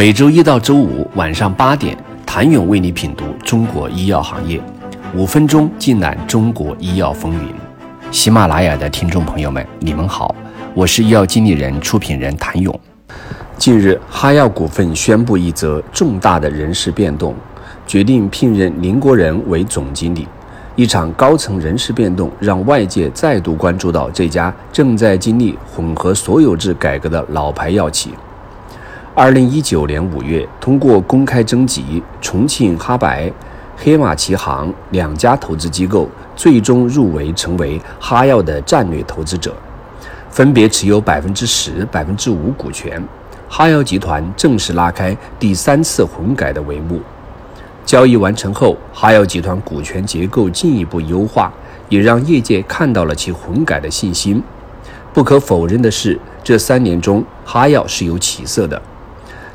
每周一到周五晚上八点，谭勇为你品读中国医药行业，五分钟尽览中国医药风云。喜马拉雅的听众朋友们，你们好，我是医药经理人、出品人谭勇。近日，哈药股份宣布一则重大的人事变动，决定聘任林国仁为总经理。一场高层人事变动，让外界再度关注到这家正在经历混合所有制改革的老牌药企。二零一九年五月，通过公开征集，重庆哈白、黑马旗航两家投资机构最终入围，成为哈药的战略投资者，分别持有百分之十、百分之五股权。哈药集团正式拉开第三次混改的帷幕。交易完成后，哈药集团股权结构进一步优化，也让业界看到了其混改的信心。不可否认的是，这三年中，哈药是有起色的。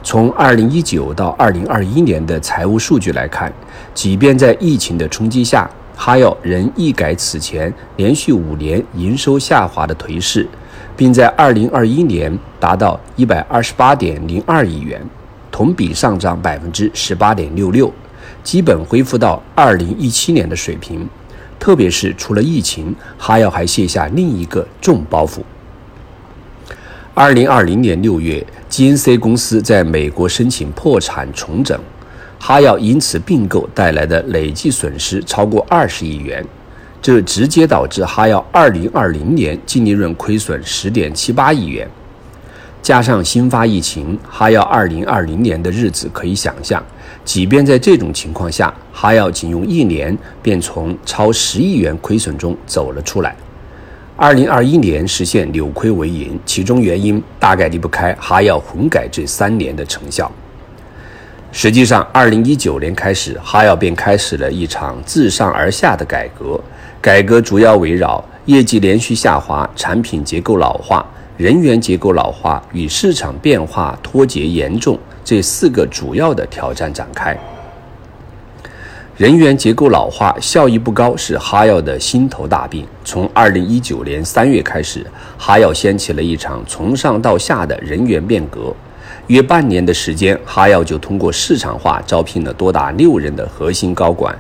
从二零一九到二零二一年的财务数据来看，即便在疫情的冲击下，哈药仍一改此前连续五年营收下滑的颓势，并在二零二一年达到一百二十八点零二亿元，同比上涨百分之十八点六六，基本恢复到二零一七年的水平。特别是除了疫情，哈药还卸下另一个重包袱。二零二零年六月，GNC 公司在美国申请破产重整，哈药因此并购带来的累计损失超过二十亿元，这直接导致哈药二零二零年净利润亏损十点七八亿元。加上新发疫情，哈药二零二零年的日子可以想象。即便在这种情况下，哈药仅用一年便从超十亿元亏损中走了出来。二零二一年实现扭亏为盈，其中原因大概离不开哈药混改这三年的成效。实际上，二零一九年开始，哈药便开始了一场自上而下的改革。改革主要围绕业绩连续下滑、产品结构老化、人员结构老化与市场变化脱节严重这四个主要的挑战展开。人员结构老化、效益不高是哈药的心头大病。从二零一九年三月开始，哈药掀起了一场从上到下的人员变革。约半年的时间，哈药就通过市场化招聘了多达六人的核心高管，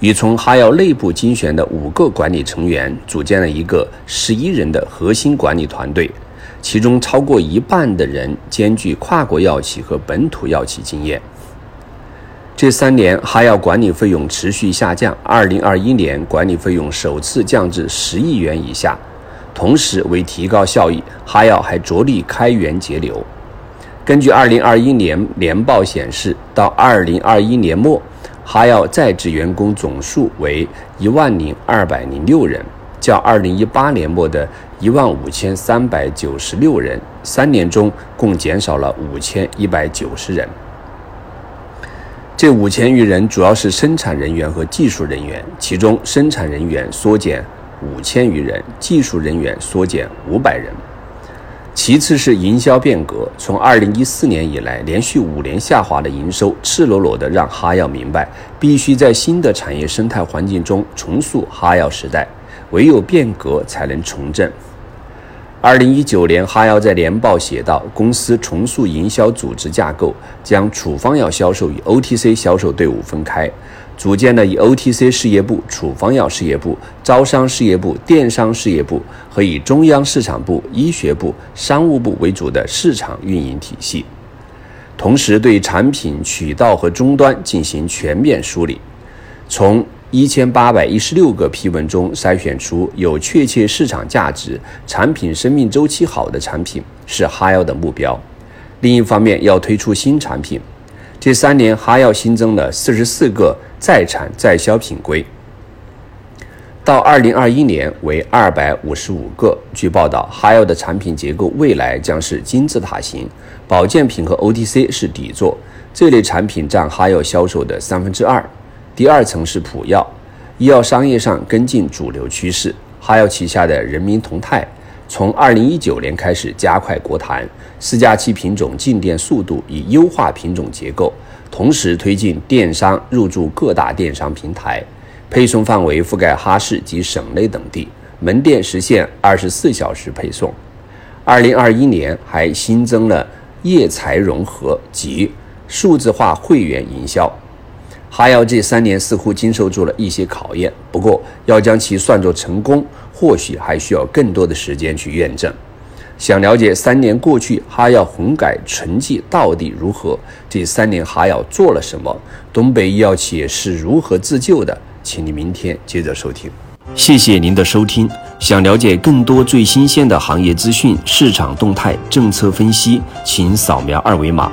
与从哈药内部精选的五个管理成员组建了一个十一人的核心管理团队，其中超过一半的人兼具跨国药企和本土药企经验。这三年，哈药管理费用持续下降。二零二一年，管理费用首次降至十亿元以下。同时，为提高效益，哈药还着力开源节流。根据二零二一年年报显示，到二零二一年末，哈药在职员工总数为一万零二百零六人，较二零一八年末的一万五千三百九十六人，三年中共减少了五千一百九十人。这五千余人主要是生产人员和技术人员，其中生产人员缩减五千余人，技术人员缩减五百人。其次是营销变革，从二零一四年以来连续五年下滑的营收，赤裸裸地让哈药明白，必须在新的产业生态环境中重塑哈药时代，唯有变革才能重振。二零一九年，哈药在年报写道，公司重塑营销组织架构，将处方药销售与 OTC 销售队伍分开，组建了以 OTC 事业部、处方药事业部、招商事业部、电商事业部和以中央市场部、医学部、商务部为主的市场运营体系，同时对产品渠道和终端进行全面梳理，从。一千八百一十六个批文中筛选出有确切市场价值、产品生命周期好的产品是哈药的目标。另一方面，要推出新产品。这三年，哈药新增了四十四个在产在销品规，到二零二一年为二百五十五个。据报道，哈药的产品结构未来将是金字塔型，保健品和 OTC 是底座，这类产品占哈药销售的三分之二。第二层是普药，医药商业上跟进主流趋势。哈药旗下的人民同泰，从二零一九年开始加快国谈四加七品种进店速度，以优化品种结构，同时推进电商入驻各大电商平台，配送范围覆盖哈市及省内等地，门店实现二十四小时配送。二零二一年还新增了业财融合及数字化会员营销。哈药这三年似乎经受住了一些考验，不过要将其算作成功，或许还需要更多的时间去验证。想了解三年过去哈药混改成绩到底如何？这三年哈药做了什么？东北医药企业是如何自救的？请你明天接着收听。谢谢您的收听。想了解更多最新鲜的行业资讯、市场动态、政策分析，请扫描二维码